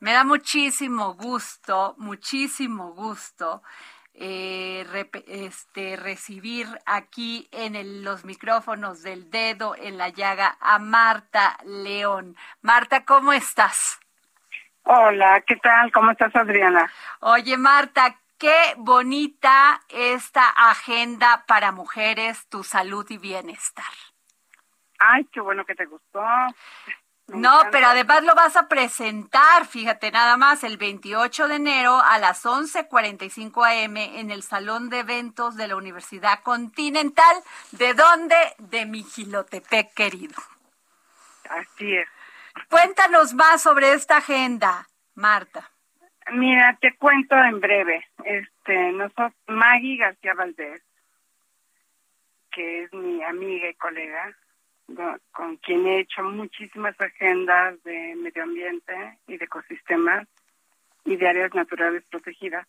Speaker 1: Me da muchísimo gusto, muchísimo gusto eh, este, recibir aquí en el- los micrófonos del dedo en la llaga a Marta León. Marta, ¿cómo estás?
Speaker 9: Hola, ¿qué tal? ¿Cómo estás, Adriana?
Speaker 1: Oye, Marta, qué bonita esta agenda para mujeres, tu salud y bienestar.
Speaker 9: Ay, qué bueno que te gustó. Me
Speaker 1: No,
Speaker 9: encanta.
Speaker 1: pero además lo vas a presentar, fíjate nada más, el 28 de enero a las 11:45 am en el Salón de Eventos de la Universidad Continental. ¿De dónde? De Mijilotepec, querido.
Speaker 9: Así es.
Speaker 1: Cuéntanos más sobre esta agenda, Marta.
Speaker 9: Mira, te cuento en breve. Este, nosotros, Maggie García Valdés, que es mi amiga y colega, con quien he hecho muchísimas agendas de medio ambiente y de ecosistemas y de áreas naturales protegidas.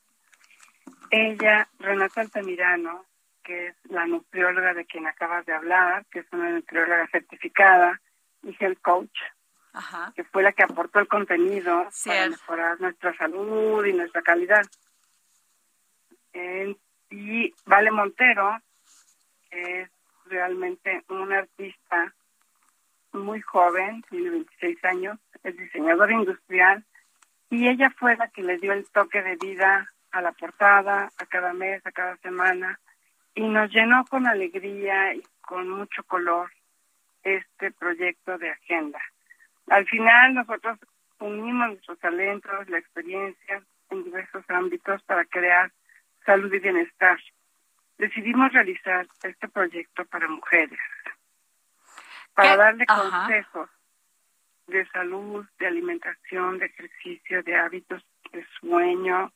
Speaker 9: Ella, Renata Altamirano, que es la nutrióloga de quien acabas de hablar, que es una nutrióloga certificada y health coach,
Speaker 1: Ajá.
Speaker 9: que fue la que aportó el contenido para mejorar nuestra salud y nuestra calidad. Eh, y Vale Montero es realmente una artista muy joven, tiene 26 años, es diseñadora industrial y ella fue la que le dio el toque de vida a la portada, a cada mes, a cada semana y nos llenó con alegría y con mucho color este proyecto de agenda. Al final nosotros unimos nuestros talentos, la experiencia en diversos ámbitos para crear salud y bienestar. Decidimos realizar este proyecto para mujeres, para
Speaker 1: ¿Qué?
Speaker 9: darle
Speaker 1: Ajá.
Speaker 9: consejos de salud, de alimentación, de ejercicio, de hábitos de sueño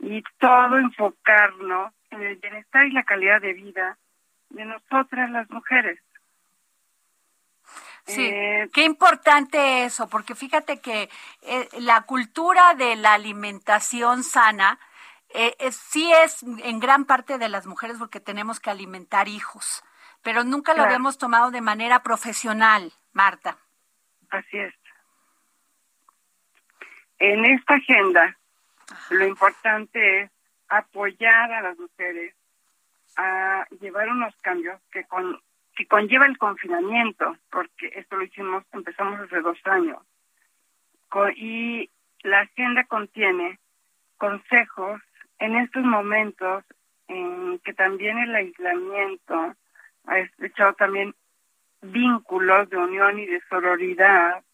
Speaker 9: y todo enfocarnos en el bienestar y la calidad de vida de nosotras las mujeres.
Speaker 1: Sí,
Speaker 9: Eh,
Speaker 1: qué importante eso, porque fíjate que eh, la cultura de la alimentación sana eh, es- sí es en gran parte de las mujeres porque tenemos que alimentar hijos, pero nunca lo habíamos tomado de manera profesional, Marta.
Speaker 9: Así es. En esta agenda, lo importante es apoyar a las mujeres a llevar unos cambios que con que conlleva el confinamiento, porque esto lo hicimos, empezamos hace dos años. Y la agenda contiene consejos en estos momentos en que también el aislamiento ha estrechado también vínculos de unión y de sororidad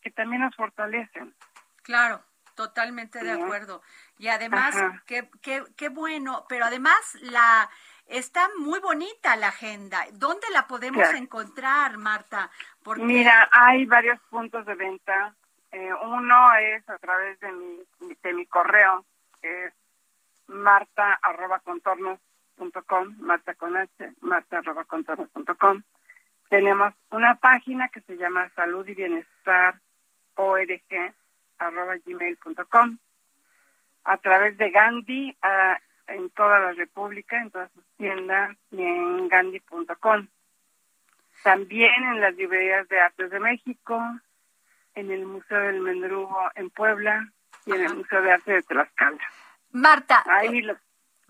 Speaker 9: que también nos fortalecen.
Speaker 1: Claro, totalmente de acuerdo. Y además, qué, qué, qué bueno, pero además la está muy bonita la agenda. ¿Dónde la podemos
Speaker 9: Claro.
Speaker 1: encontrar, Marta? Porque
Speaker 9: Mira, hay varios puntos de venta. Eh, uno es a través de mi, de mi correo, que es marta arroba contornos punto com, marta con h, marta arroba contornos punto com. Tenemos una página que se llama salud y bienestar org arroba gmail punto com. A través de Gandhi ah, en toda la República, en todas sus tiendas y en gandhi.com. También en las librerías de Artes de México, en el Museo del Mendrugo en Puebla y en el Museo de Arte de Tlaxcala.
Speaker 1: Marta,
Speaker 9: Ahí lo-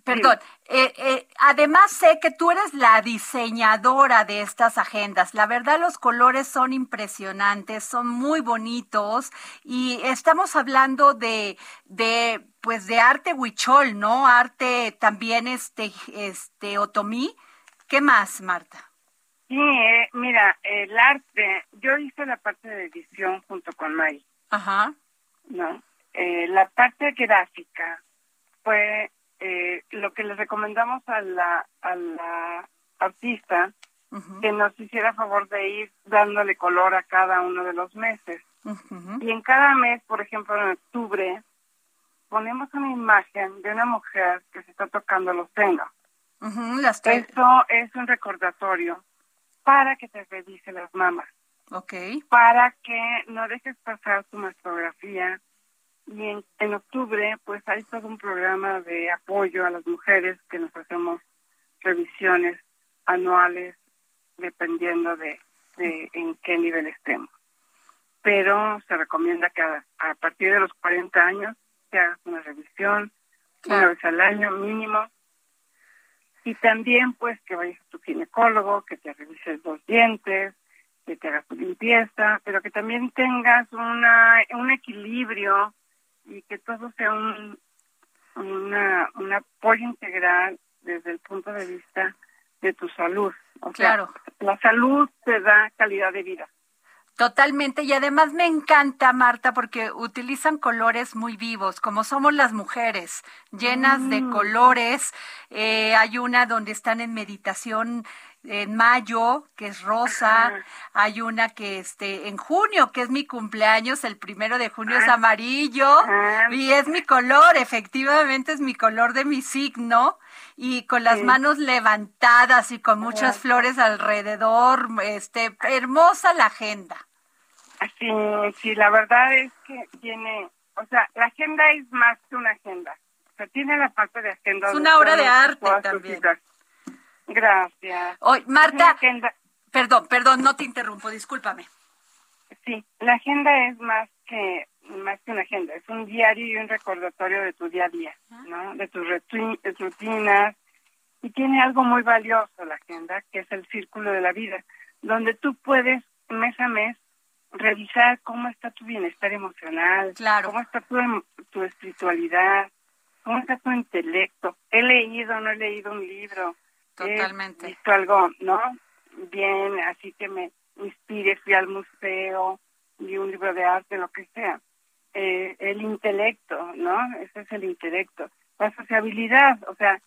Speaker 1: Perdón, eh, eh, además sé que tú eres la diseñadora de estas agendas. La verdad los colores son impresionantes, son muy bonitos y estamos hablando de, de pues de arte huichol, ¿no? Arte también este, este otomí. ¿Qué más, Marta?
Speaker 9: Sí, eh, mira, el arte, yo hice la parte de edición junto con May,
Speaker 1: Ajá.
Speaker 9: ¿no? Eh, la parte gráfica fue eh, lo que le recomendamos a la, a la artista que nos hiciera favor de ir dándole color a cada uno de los meses. Y en cada mes, por ejemplo, en octubre, ponemos una imagen de una mujer que se está tocando los
Speaker 1: estoy-
Speaker 9: Eso es un recordatorio para que te revise las mamas,
Speaker 1: Ok.
Speaker 9: para que no dejes pasar tu mastografía. Y en, en octubre, pues hay todo un programa de apoyo a las mujeres que nos hacemos revisiones anuales dependiendo de, de en qué nivel estemos. Pero se recomienda que a, a partir de los 40 años te hagas una revisión una vez al año mínimo y también pues que vayas a tu ginecólogo, que te revises los dientes, que te hagas tu limpieza, pero que también tengas una, un equilibrio y que todo sea un, una, un apoyo integral desde el punto de vista de tu salud. O sea,
Speaker 1: Claro.
Speaker 9: la salud te da calidad de vida.
Speaker 1: Totalmente, y además me encanta, Marta, porque utilizan colores muy vivos, como somos las mujeres, llenas de colores. Eh, hay una donde están en meditación en mayo, que es rosa,
Speaker 9: Ajá.
Speaker 1: hay una que este en junio, que es mi cumpleaños, el primero de junio es
Speaker 9: Ah.
Speaker 1: amarillo,
Speaker 9: Ah.
Speaker 1: y es mi color, efectivamente es mi color de mi signo, y con las
Speaker 9: Sí.
Speaker 1: manos levantadas y con muchas flores alrededor, este, hermosa la agenda.
Speaker 9: Sí, sí, la verdad es que tiene, o sea, la agenda es más que una agenda. O sea, tiene la parte de agenda.
Speaker 1: Es una obra de arte también.
Speaker 9: Gracias.
Speaker 1: Hoy, Marta, perdón, perdón, no te interrumpo, discúlpame.
Speaker 9: sí, la agenda es más que más que una agenda, es un diario y un recordatorio de tu día a día, ¿no? De tus ruti- de tus rutinas. Y tiene algo muy valioso la agenda, que es el círculo de la vida, donde tú puedes mes a mes revisar cómo está tu bienestar emocional,
Speaker 1: Claro.
Speaker 9: cómo está tu, em- tu espiritualidad, ¿Cómo está tu intelecto? He leído, no he leído un libro.
Speaker 1: Totalmente.
Speaker 9: He visto algo, ¿no? Bien, así que me inspire, fui al museo, vi un libro de arte, lo que sea. Eh, el intelecto, ¿no? Ese es el intelecto. La sociabilidad, o sea,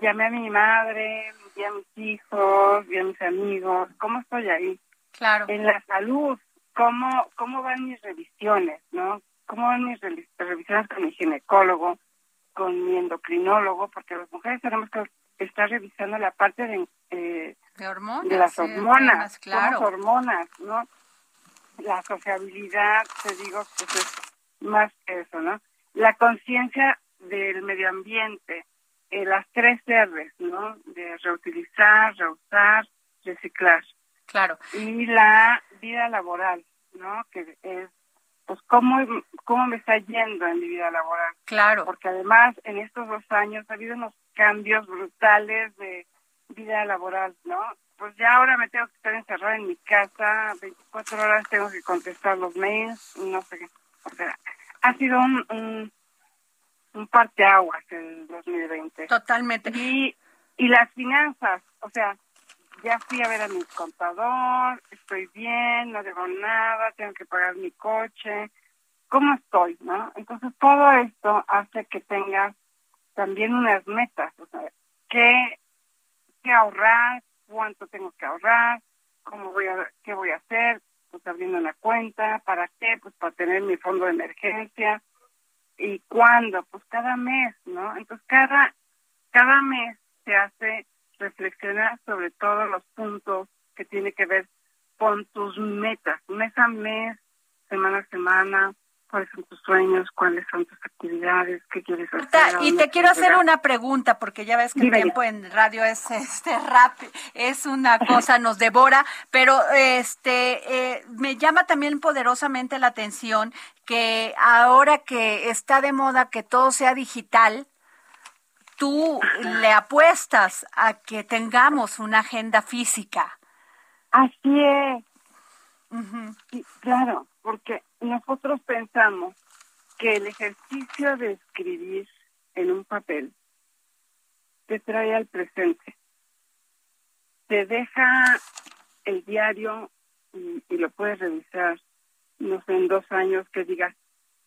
Speaker 9: llamé a mi madre, vi a mis hijos, vi a mis amigos, ¿cómo estoy ahí?
Speaker 1: Claro.
Speaker 9: En la salud, ¿cómo, cómo van mis revisiones, no? ¿Cómo van mis revi- revisiones con mi ginecólogo, con mi endocrinólogo? Porque las mujeres tenemos que estar revisando la parte de, eh,
Speaker 1: De hormonas.
Speaker 9: de las
Speaker 1: sí,
Speaker 9: hormonas,
Speaker 1: claro.
Speaker 9: somos hormonas, ¿no? La sociabilidad, te digo, pues es más que eso, ¿no? La conciencia del medio ambiente, eh, las tres R's, ¿no? De reutilizar, reusar, reciclar.
Speaker 1: Claro.
Speaker 9: Y la vida laboral, ¿no? Que es, pues, cómo, cómo me está yendo en mi vida laboral.
Speaker 1: Claro.
Speaker 9: Porque además, en estos dos años ha habido unos cambios brutales de vida laboral, ¿no? Pues ya ahora me tengo que estar encerrada en mi casa, 24 horas tengo que contestar los mails, no sé qué. O sea, ha sido un, un, un parteaguas el 2020.
Speaker 1: Totalmente.
Speaker 9: Y, y las finanzas, o sea, ya fui a ver a mi contador, estoy bien, no debo nada, tengo que pagar mi coche, ¿cómo estoy? no Entonces todo esto hace que tengas también unas metas, o sea, qué, qué ahorrar, cuánto tengo que ahorrar, cómo voy a, qué voy a hacer, pues abriendo una cuenta, ¿para qué? Pues para tener mi fondo de emergencia, y cuándo, pues cada mes, ¿no? Entonces cada, cada mes se hace reflexionar sobre todos los puntos que tiene que ver con tus metas, mes a mes, semana a semana, cuáles son tus sueños, cuáles son tus actividades, qué quieres hacer.
Speaker 1: Y te quiero hacer
Speaker 9: llegar.
Speaker 1: una pregunta porque ya ves que el tiempo en radio es este rápido, es una cosa nos devora, pero este eh, me llama también poderosamente la atención que ahora que está de moda que todo sea digital, tú le apuestas a que tengamos una agenda física.
Speaker 9: Así es. Sí, claro, porque nosotros pensamos que el ejercicio de escribir en un papel te trae al presente. Te deja el diario y, lo puedes revisar, no sé, en dos años que digas,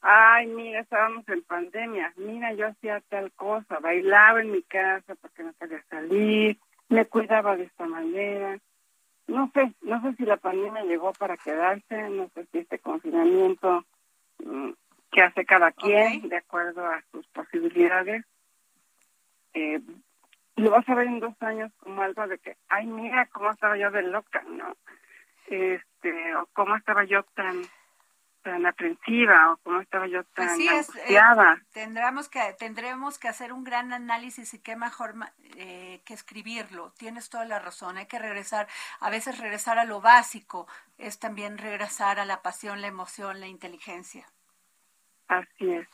Speaker 9: ay, mira, estábamos en pandemia, mira, yo hacía tal cosa, bailaba en mi casa porque no quería salir, me cuidaba de esta manera. No sé, no sé si la pandemia llegó para quedarse, no sé si este confinamiento mm, que hace cada quien de acuerdo a sus posibilidades. Eh, lo vas a ver en dos años como algo de que, ay, mira cómo estaba yo de loca, ¿no? Este, o cómo estaba yo tan tan aprensiva o cómo estaba yo tan
Speaker 1: Pues es, eh,
Speaker 9: angustiada.
Speaker 1: tendremos que tendremos que hacer un gran análisis y qué mejor eh, que escribirlo. Tienes toda la razón. Hay que regresar, a veces regresar a lo básico es también regresar a la pasión, la emoción, la inteligencia.
Speaker 9: Así es.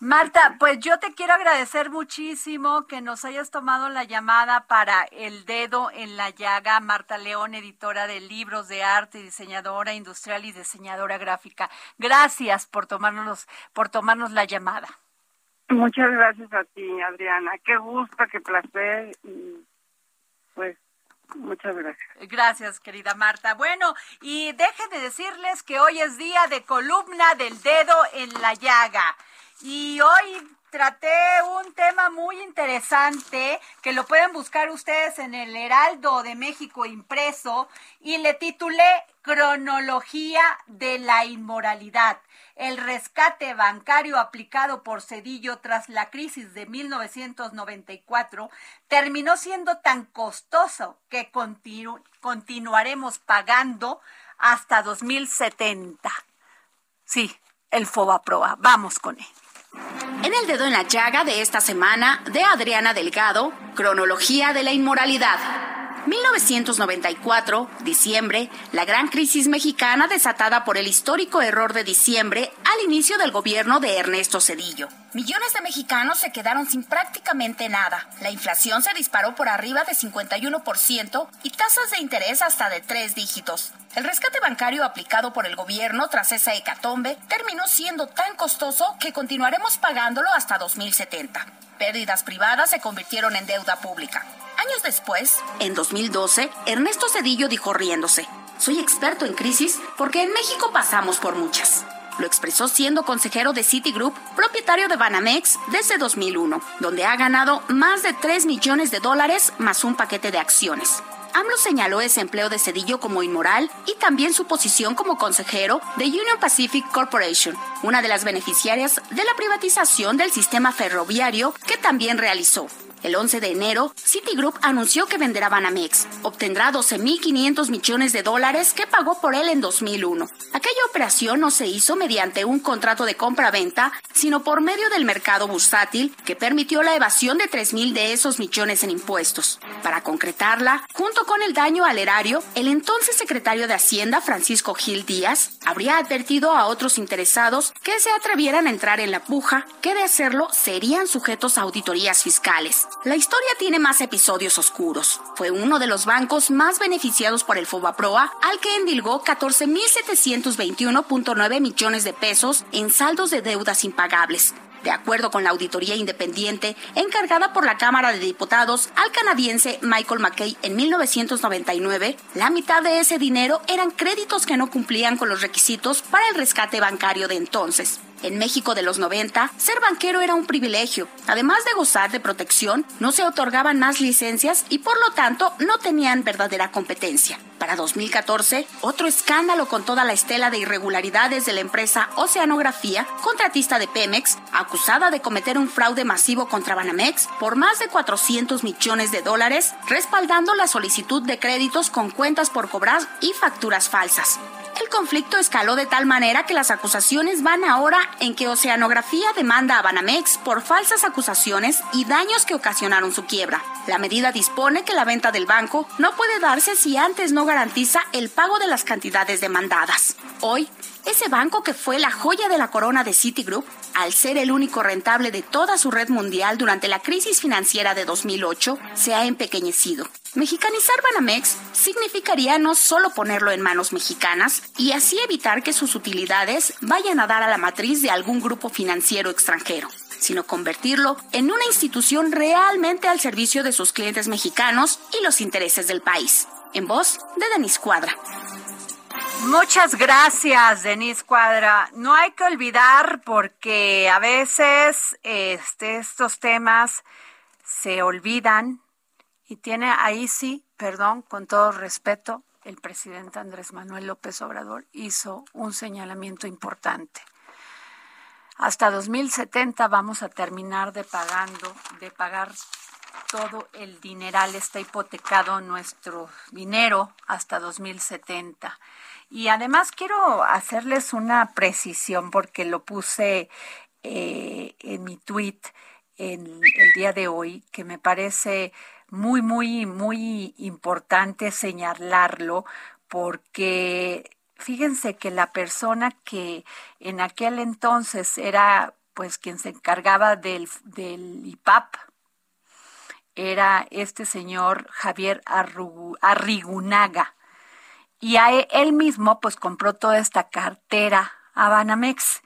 Speaker 1: Marta, pues yo te quiero agradecer muchísimo que nos hayas tomado la llamada para El Dedo en la Llaga. Marta León, editora de libros de arte, diseñadora industrial y diseñadora gráfica. Gracias por tomarnos, por tomarnos la llamada.
Speaker 9: Muchas gracias a ti, Adriana. Qué gusto, qué placer. Y pues, muchas gracias.
Speaker 1: Gracias, querida Marta. Bueno, y déjenme decirles que hoy es día de columna del dedo en la llaga. Y hoy traté un tema muy interesante que lo pueden buscar ustedes en el Heraldo de México impreso y le titulé Cronología de la inmoralidad. El rescate bancario aplicado por Cedillo tras la crisis de 1994 terminó siendo tan costoso que continu- continuaremos pagando hasta 2070. Sí, el Fobaproa. Vamos con él.
Speaker 7: En el dedo en la llaga de esta semana de Adriana Delgado, cronología de la inmoralidad. 1994, diciembre, la gran crisis mexicana desatada por el histórico error de diciembre al inicio del gobierno de Ernesto Cedillo. Millones de mexicanos se quedaron sin prácticamente nada. La inflación se disparó por arriba de 51% y tasas de interés hasta de tres dígitos. El rescate bancario aplicado por el gobierno tras esa hecatombe terminó siendo tan costoso que continuaremos pagándolo hasta 2070. Pérdidas privadas se convirtieron en deuda pública. Años después, en 2012, Ernesto Cedillo dijo riéndose, soy experto en crisis porque en México pasamos por muchas. Lo expresó siendo consejero de Citigroup, propietario de Banamex desde 2001, donde ha ganado más de 3 millones de dólares más un paquete de acciones. AMLO señaló ese empleo de Cedillo como inmoral y también su posición como consejero de Union Pacific Corporation, una de las beneficiarias de la privatización del sistema ferroviario que también realizó. El 11 de enero, Citigroup anunció que venderá Banamex. Obtendrá 12.500 millones de dólares que pagó por él en 2001. Aquella operación no se hizo mediante un contrato de compra-venta, sino por medio del mercado bursátil que permitió la evasión de 3.000 de esos millones en impuestos. Para concretarla, junto con el daño al erario, el entonces secretario de Hacienda, Francisco Gil Díaz, habría advertido a otros interesados que se atrevieran a entrar en la puja, que de hacerlo serían sujetos a auditorías fiscales. La historia tiene más episodios oscuros. Fue uno de los bancos más beneficiados por el Fobaproa, al que endilgó 14.721.9 millones de pesos en saldos de deudas impagables. De acuerdo con la auditoría independiente encargada por la Cámara de Diputados al canadiense Michael McKay en 1999, la mitad de ese dinero eran créditos que no cumplían con los requisitos para el rescate bancario de entonces. En México de los 90, ser banquero era un privilegio. Además de gozar de protección, no se otorgaban más licencias y por lo tanto no tenían verdadera competencia. Para 2014, otro escándalo con toda la estela de irregularidades de la empresa Oceanografía, contratista de Pemex, acusada de cometer un fraude masivo contra Banamex por más de 400 millones de dólares, respaldando la solicitud de créditos con cuentas por cobrar y facturas falsas. El conflicto escaló de tal manera que las acusaciones van ahora en que Oceanografía demanda a Banamex por falsas acusaciones y daños que ocasionaron su quiebra. La medida dispone que la venta del banco no puede darse si antes no garantiza el pago de las cantidades demandadas. Hoy, ese banco que fue la joya de la corona de Citigroup, al ser el único rentable de toda su red mundial durante la crisis financiera de 2008, se ha empequeñecido. Mexicanizar Banamex significaría no solo ponerlo en manos mexicanas y así evitar que sus utilidades vayan a dar a la matriz de algún grupo financiero extranjero sino convertirlo en una institución realmente al servicio de sus clientes mexicanos y los intereses del país. En voz de Denis Cuadra.
Speaker 1: Muchas gracias, Denise Cuadra. No hay que olvidar porque a veces este, estos temas se olvidan y tiene ahí sí, perdón, con todo respeto, el presidente Andrés Manuel López Obrador hizo un señalamiento importante. Hasta 2070 vamos a terminar de pagando, de pagar todo el dineral, está hipotecado nuestro dinero hasta 2070. Y además quiero hacerles una precisión porque lo puse eh, en mi tweet en el día de hoy, que me parece muy, muy, muy importante señalarlo porque fíjense que la persona que en aquel entonces era pues quien se encargaba del, del IPAP, era este señor Javier Arrigunaga y a e, él mismo pues compró toda esta cartera a Banamex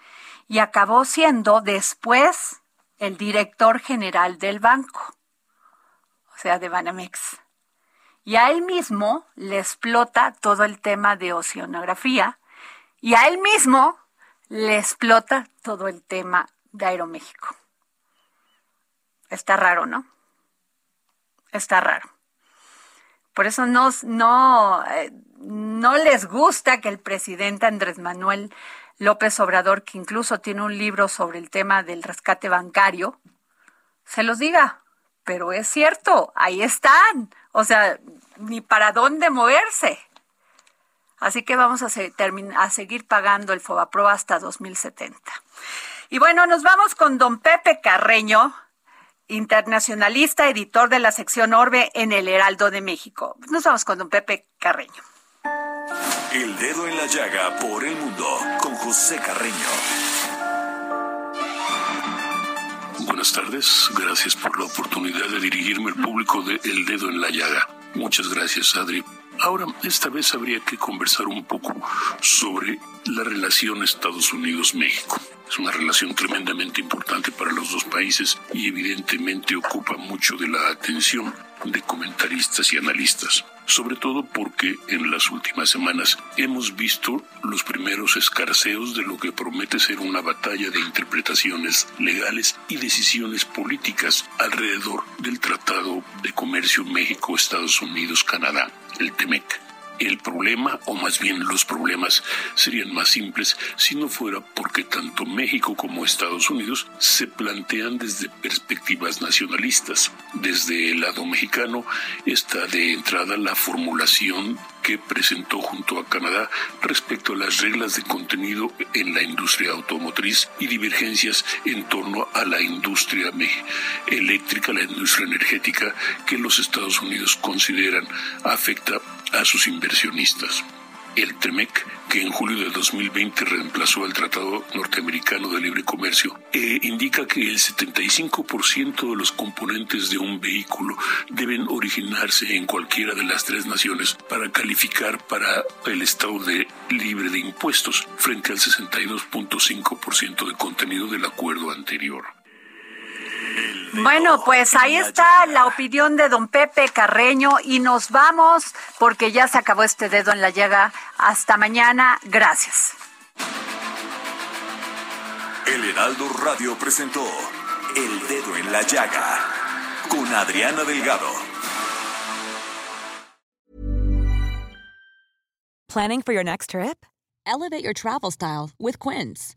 Speaker 1: y acabó siendo después el director general del banco, o sea, de Banamex. Y a él mismo le explota todo el tema de oceanografía y a él mismo le explota todo el tema de Aeroméxico. Está raro, ¿no? Está raro. Por eso no, no, eh, no les gusta que el presidente Andrés Manuel López Obrador, que incluso tiene un libro sobre el tema del rescate bancario, se los diga. Pero es cierto, ahí están. O sea, ni para dónde moverse. Así que vamos a, a seguir pagando el FOBAPRO hasta 2070. Y bueno, nos vamos con don Pepe Carreño, internacionalista, editor de la sección Orbe en el Heraldo de México. Nos vamos con don Pepe Carreño.
Speaker 5: El dedo en la llaga por el mundo con José Carreño.
Speaker 10: Buenas tardes, gracias por la oportunidad de dirigirme al público de El Dedo en la Llaga. Muchas gracias, Adri. Ahora, esta vez habría que conversar un poco sobre la relación Estados Unidos-México. Es una relación tremendamente importante para los dos países y evidentemente ocupa mucho de la atención de comentaristas y analistas, sobre todo porque en las últimas semanas hemos visto los primeros escarceos de lo que promete ser una batalla de interpretaciones legales y decisiones políticas alrededor del Tratado de Comercio México-Estados Unidos-Canadá, el TEMEC. El problema, o más bien los problemas, serían más simples si no fuera porque tanto México como Estados Unidos se plantean desde perspectivas nacionalistas. Desde el lado mexicano está de entrada la formulación que presentó junto a Canadá respecto a las reglas de contenido en la industria automotriz y divergencias en torno a la industria eléctrica, la industria energética que los Estados Unidos consideran afecta a sus inversionistas. El TEMEC, que en julio de 2020 reemplazó al Tratado Norteamericano de Libre Comercio, eh, indica que el 75% de los componentes de un vehículo deben originarse en cualquiera de las tres naciones para calificar para el estado de libre de impuestos, frente al 62.5% de contenido del acuerdo anterior.
Speaker 1: Bueno, pues ahí está la opinión de don Pepe Carreño y nos vamos porque ya se acabó este dedo en la llaga. Hasta mañana. Gracias.
Speaker 5: El Heraldo Radio presentó El Dedo en la Llaga con Adriana Delgado.
Speaker 11: Planning for your next trip? Elevate your travel style with Quince.